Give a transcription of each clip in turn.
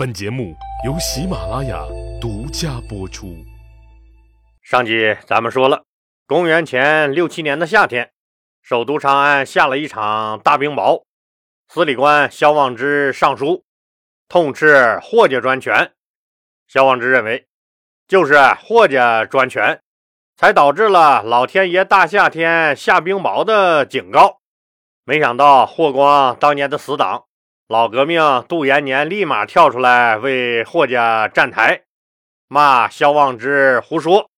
本节目由喜马拉雅独家播出。上集咱们说了，公元前六七年的夏天，首都长安下了一场大冰雹。司礼官萧望之上书，痛斥霍家专权。萧望之认为，就是霍家专权，才导致了老天爷大夏天下冰雹的警告。没想到霍光当年的死党。老革命杜延年立马跳出来为霍家站台，骂萧望之胡说，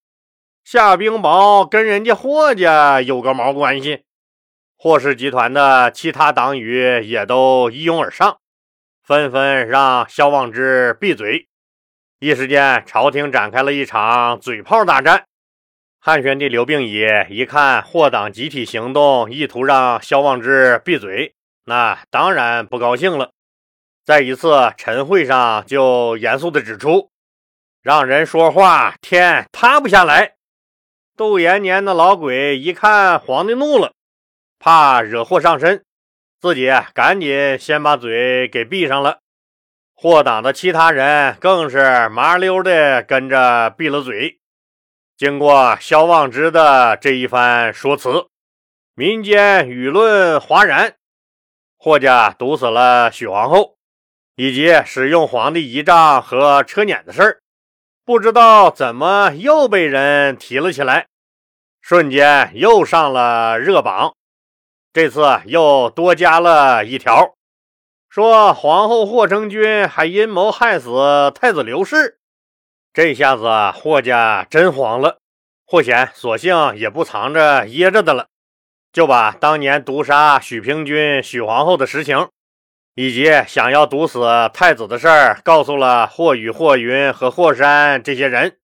下冰雹跟人家霍家有个毛关系？霍氏集团的其他党羽也都一拥而上，纷纷让萧望之闭嘴。一时间，朝廷展开了一场嘴炮大战。汉宣帝刘病已一看霍党集体行动，意图让萧望之闭嘴。那当然不高兴了，在一次晨会上就严肃地指出：“让人说话，天塌不下来。”杜延年的老鬼一看皇帝怒了，怕惹祸上身，自己赶紧先把嘴给闭上了。霍党的其他人更是麻溜的跟着闭了嘴。经过萧望之的这一番说辞，民间舆论哗然。霍家毒死了许皇后，以及使用皇帝仪仗和车辇的事儿，不知道怎么又被人提了起来，瞬间又上了热榜。这次又多加了一条，说皇后霍成君还阴谋害死太子刘氏。这下子霍家真慌了，霍显索性也不藏着掖着的了。就把当年毒杀许平君、许皇后的实情，以及想要毒死太子的事儿，告诉了霍雨、霍云和霍山这些人。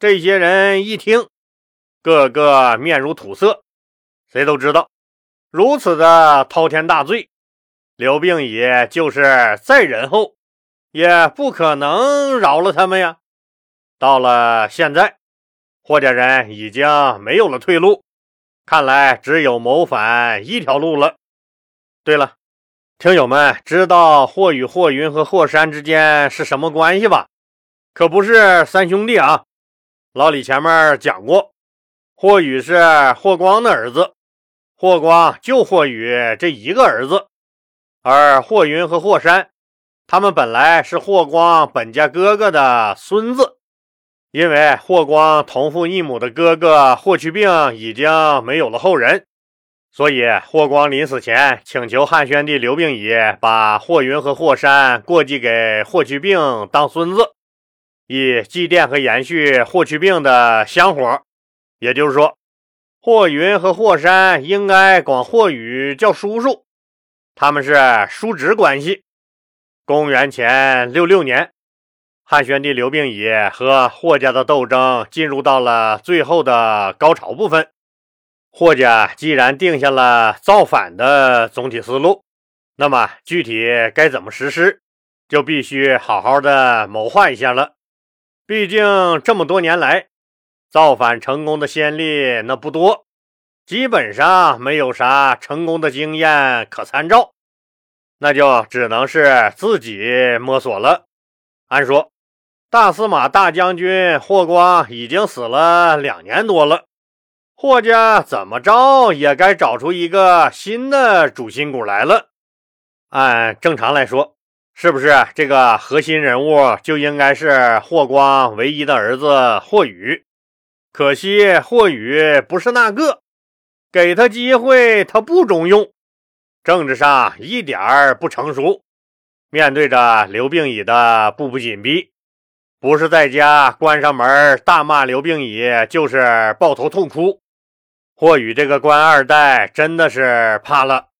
这些人一听，个个面如土色。谁都知道，如此的滔天大罪，刘病已就是再仁厚，也不可能饶了他们呀。到了现在，霍家人已经没有了退路。看来只有谋反一条路了。对了，听友们知道霍雨、霍云和霍山之间是什么关系吧？可不是三兄弟啊。老李前面讲过，霍雨是霍光的儿子，霍光就霍雨这一个儿子，而霍云和霍山，他们本来是霍光本家哥哥的孙子。因为霍光同父异母的哥哥霍去病已经没有了后人，所以霍光临死前请求汉宣帝刘病已把霍云和霍山过继给霍去病当孙子，以祭奠和延续霍去病的香火。也就是说，霍云和霍山应该管霍宇叫叔叔，他们是叔侄关系。公元前六六年。汉宣帝刘病已和霍家的斗争进入到了最后的高潮部分。霍家既然定下了造反的总体思路，那么具体该怎么实施，就必须好好的谋划一下了。毕竟这么多年来，造反成功的先例那不多，基本上没有啥成功的经验可参照，那就只能是自己摸索了。按说。大司马大将军霍光已经死了两年多了，霍家怎么着也该找出一个新的主心骨来了。按正常来说，是不是这个核心人物就应该是霍光唯一的儿子霍宇？可惜霍宇不是那个，给他机会他不中用，政治上一点儿不成熟。面对着刘病已的步步紧逼。不是在家关上门大骂刘病已，就是抱头痛哭。霍宇这个官二代真的是怕了，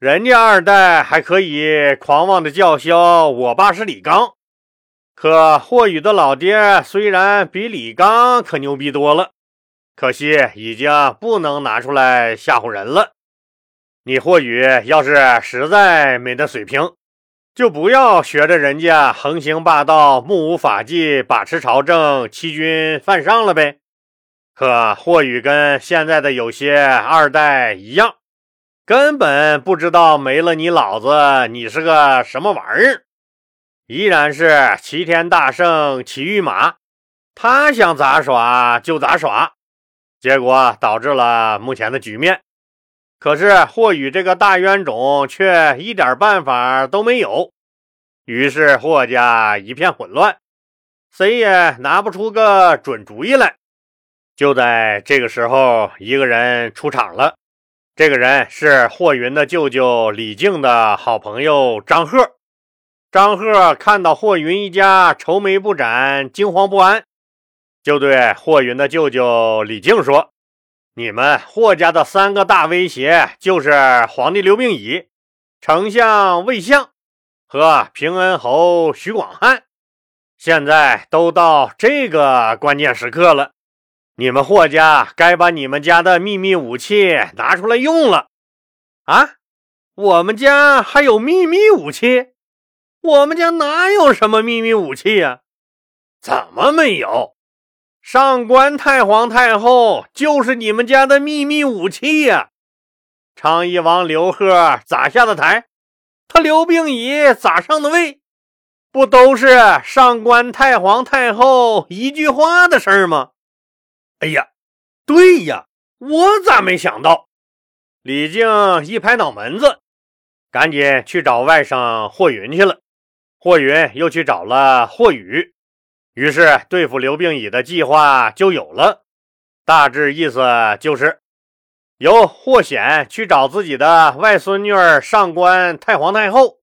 人家二代还可以狂妄的叫嚣我爸是李刚，可霍宇的老爹虽然比李刚可牛逼多了，可惜已经不能拿出来吓唬人了。你霍宇要是实在没那水平。就不要学着人家横行霸道、目无法纪、把持朝政、欺君犯上了呗。可霍宇跟现在的有些二代一样，根本不知道没了你老子，你是个什么玩意儿。依然是齐天大圣骑御马，他想咋耍就咋耍，结果导致了目前的局面。可是霍宇这个大冤种却一点办法都没有，于是霍家一片混乱，谁也拿不出个准主意来。就在这个时候，一个人出场了。这个人是霍云的舅舅李靖的好朋友张贺。张贺看到霍云一家愁眉不展、惊慌不安，就对霍云的舅舅李靖说。你们霍家的三个大威胁就是皇帝刘病已、丞相魏相和平恩侯徐广汉，现在都到这个关键时刻了，你们霍家该把你们家的秘密武器拿出来用了啊！我们家还有秘密武器？我们家哪有什么秘密武器呀？怎么没有？上官太皇太后就是你们家的秘密武器呀！昌邑王刘贺咋下的台？他刘病已咋上的位？不都是上官太皇太后一句话的事儿吗？哎呀，对呀，我咋没想到？李靖一拍脑门子，赶紧去找外甥霍云去了。霍云又去找了霍宇。于是，对付刘病已的计划就有了。大致意思就是，由霍显去找自己的外孙女儿上官太皇太后，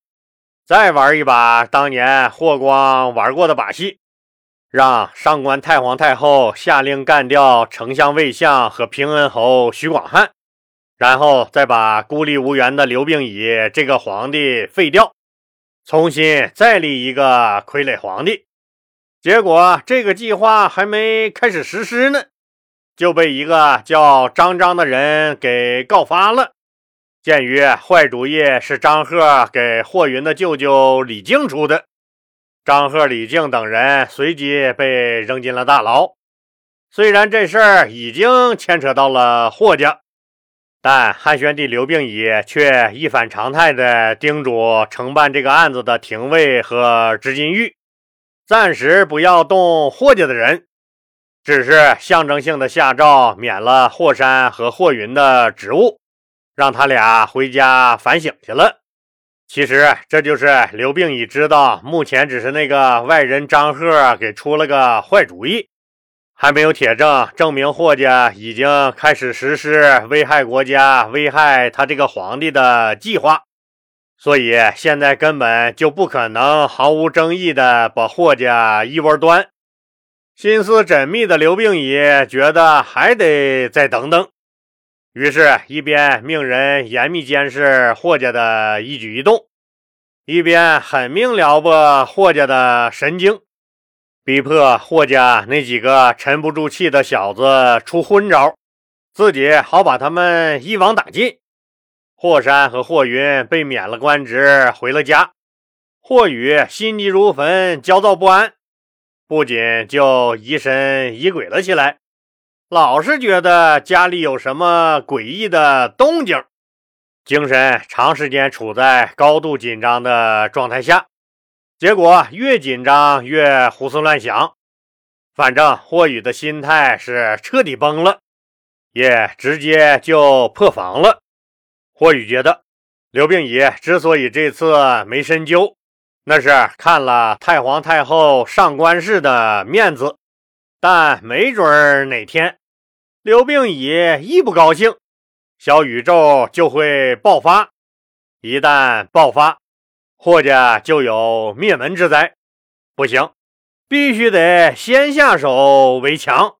再玩一把当年霍光玩过的把戏，让上官太皇太后下令干掉丞相魏相和平恩侯徐广汉，然后再把孤立无援的刘病已这个皇帝废掉，重新再立一个傀儡皇帝。结果这个计划还没开始实施呢，就被一个叫张张的人给告发了。鉴于坏主意是张贺给霍云的舅舅李靖出的，张贺、李靖等人随即被扔进了大牢。虽然这事儿已经牵扯到了霍家，但汉宣帝刘病已却一反常态的叮嘱承办这个案子的廷尉和执金玉。暂时不要动霍家的人，只是象征性的下诏免了霍山和霍云的职务，让他俩回家反省去了。其实这就是刘病已知道，目前只是那个外人张贺给出了个坏主意，还没有铁证证明霍家已经开始实施危害国家、危害他这个皇帝的计划。所以现在根本就不可能毫无争议的把霍家一窝端。心思缜密的刘病已觉得还得再等等，于是，一边命人严密监视霍家的一举一动，一边狠命撩拨霍家的神经，逼迫霍家那几个沉不住气的小子出昏招，自己好把他们一网打尽。霍山和霍云被免了官职，回了家。霍宇心急如焚，焦躁不安，不仅就疑神疑鬼了起来，老是觉得家里有什么诡异的动静，精神长时间处在高度紧张的状态下，结果越紧张越胡思乱想。反正霍宇的心态是彻底崩了，也直接就破防了。霍宇觉得，刘病已之所以这次没深究，那是看了太皇太后上官氏的面子。但没准哪天，刘病已一不高兴，小宇宙就会爆发。一旦爆发，霍家就有灭门之灾。不行，必须得先下手为强。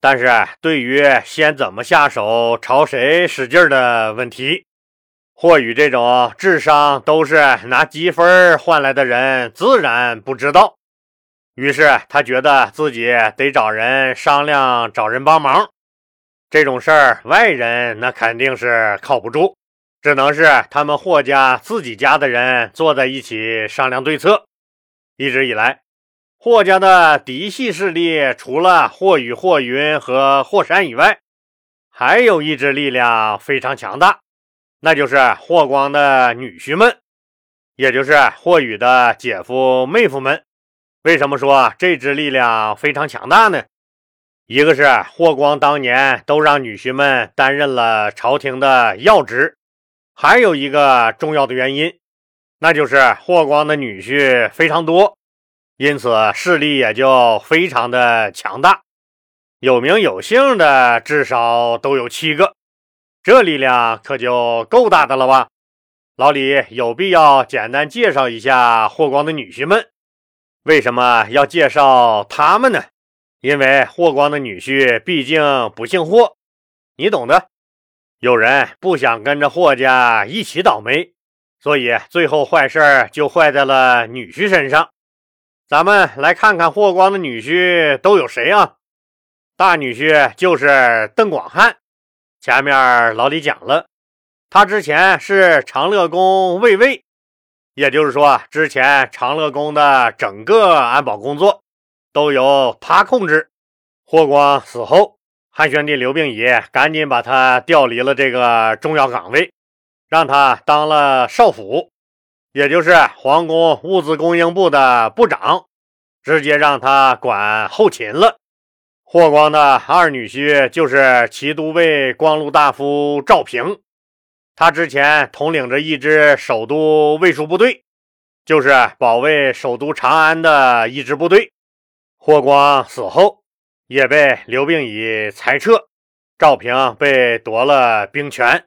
但是对于先怎么下手、朝谁使劲的问题，霍宇这种智商都是拿积分换来的人，自然不知道。于是他觉得自己得找人商量，找人帮忙。这种事儿，外人那肯定是靠不住，只能是他们霍家自己家的人坐在一起商量对策。一直以来。霍家的嫡系势力，除了霍雨、霍云和霍山以外，还有一支力量非常强大，那就是霍光的女婿们。也就是霍雨的姐夫妹夫们。为什么说这支力量非常强大呢？一个是霍光当年都让女婿们担任了朝廷的要职，还有一个重要的原因，那就是霍光的女婿非常多，因此势力也就非常的强大。有名有姓的至少都有七个，这力量可就够大的了吧？老李有必要简单介绍一下霍光的女婿们。为什么要介绍他们呢？因为霍光的女婿毕竟不姓霍，你懂的。有人不想跟着霍家一起倒霉，所以最后坏事就坏在了女婿身上。咱们来看看霍光的女婿都有谁啊？大女婿就是邓广汉，前面老李讲了，他之前是长乐宫卫尉。也就是说，之前长乐宫的整个安保工作都由他控制。霍光死后，汉宣帝刘病已赶紧把他调离了这个重要岗位，让他当了少府，也就是皇宫物资供应部的部长，直接让他管后勤了。霍光的二女婿就是骑都尉光禄大夫赵平。他之前统领着一支首都卫戍部队，就是保卫首都长安的一支部队。霍光死后，也被刘病已裁撤，赵平被夺了兵权。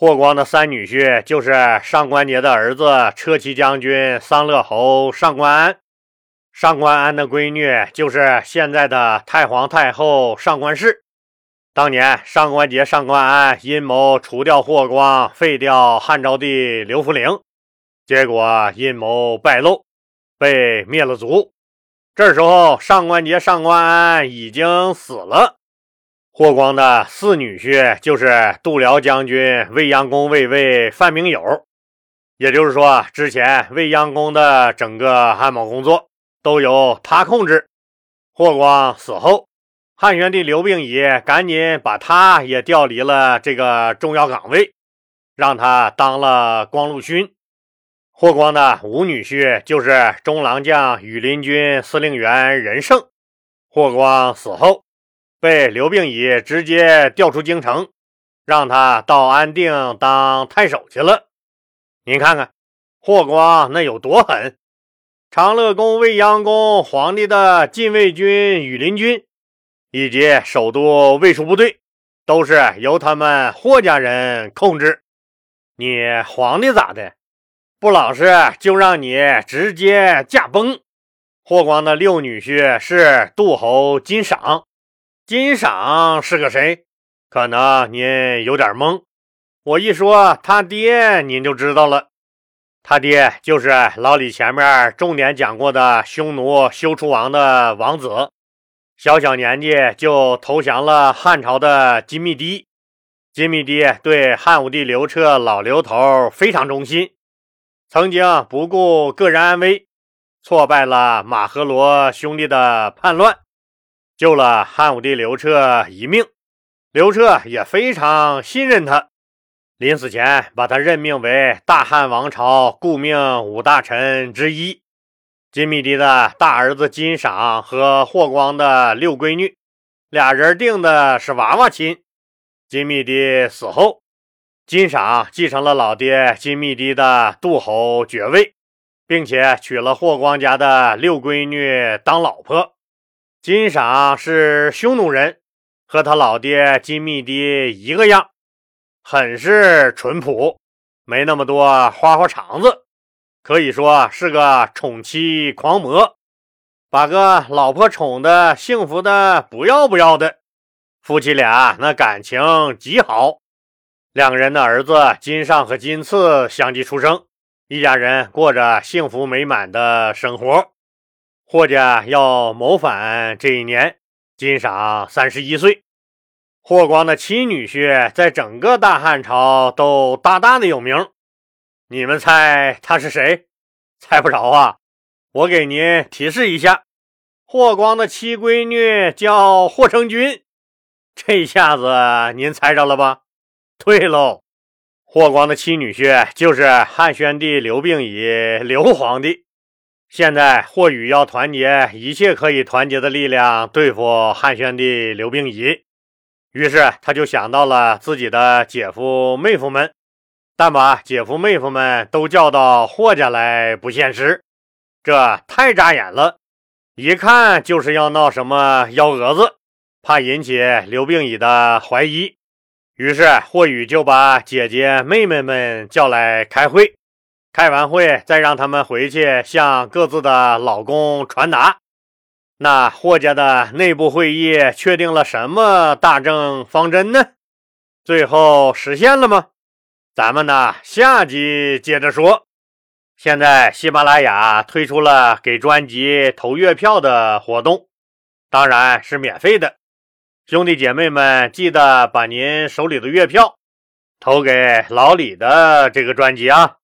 霍光的三女婿就是上官桀的儿子车骑将军桑乐侯上官安，上官安的闺女就是现在的太皇太后上官氏。当年上官桀、上官安阴谋除掉霍光，废掉汉昭帝刘弗陵，结果阴谋败露，被灭了族。这时候，上官桀、上官安已经死了。霍光的四女婿就是度辽将军、未央宫卫尉范明友，也就是说，之前未央宫的整个安保工作都由他控制。霍光死后。汉宣帝刘病已赶紧把他也调离了这个重要岗位，让他当了光禄勋。霍光的五女婿就是中郎将、羽林军司令员任胜。霍光死后，被刘病已直接调出京城，让他到安定当太守去了。您看看，霍光那有多狠！长乐宫、未央宫、皇帝的禁卫军羽林军。以及首都卫戍部队都是由他们霍家人控制。你皇帝咋的？不老实就让你直接驾崩。霍光的六女婿是杜侯金赏，金赏是个谁？可能您有点懵。我一说他爹，您就知道了。他爹就是老李前面重点讲过的匈奴休出王的王子。小小年纪就投降了汉朝的金密帝，金密帝对汉武帝刘彻老刘头非常忠心，曾经不顾个人安危，挫败了马和罗兄弟的叛乱，救了汉武帝刘彻一命。刘彻也非常信任他，临死前把他任命为大汉王朝顾命五大臣之一。金密帝的大儿子金赏和霍光的六闺女，俩人定的是娃娃亲。金密帝死后，金赏继承了老爹金密帝的杜侯爵位，并且娶了霍光家的六闺女当老婆。金赏是匈奴人，和他老爹金密帝一个样，很是淳朴，没那么多花花肠子。可以说是个宠妻狂魔，把个老婆宠的幸福的不要不要的。夫妻俩那感情极好，两个人的儿子金尚和金次相继出生，一家人过着幸福美满的生活。霍家要谋反这一年，金赏三十一岁。霍光的七女婿在整个大汉朝都大大的有名。你们猜他是谁？猜不着啊！我给您提示一下，霍光的七闺女叫霍成君。这下子您猜着了吧？对喽，霍光的七女婿就是汉宣帝刘病已，刘皇帝。现在霍宇要团结一切可以团结的力量对付汉宣帝刘病已，于是他就想到了自己的姐夫妹夫们，但把姐夫妹夫们都叫到霍家来不现实，这太扎眼了，一看就是要闹什么幺蛾子，怕引起刘病已的怀疑。于是霍宇就把姐姐妹妹们叫来开会，开完会再让他们回去向各自的老公传达。那霍家的内部会议确定了什么大政方针呢？最后实现了吗？咱们呢下集接着说。现在喜马拉雅推出了给专辑投月票的活动，当然是免费的。兄弟姐妹们，记得把您手里的月票投给老李的这个专辑啊！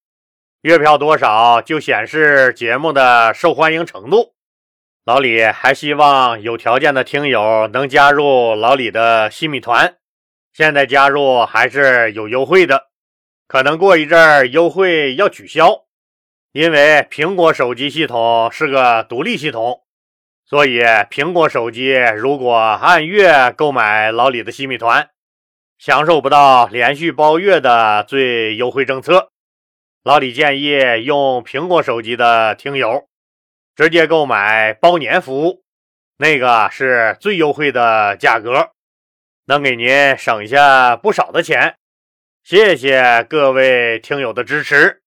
月票多少就显示节目的受欢迎程度。老李还希望有条件的听友能加入老李的新米团，现在加入还是有优惠的，可能过一阵儿优惠要取消，因为苹果手机系统是个独立系统。所以，苹果手机如果按月购买老李的西米团，享受不到连续包月的最优惠政策。老李建议用苹果手机的听友直接购买包年服务，那个是最优惠的价格，能给您省下不少的钱。谢谢各位听友的支持。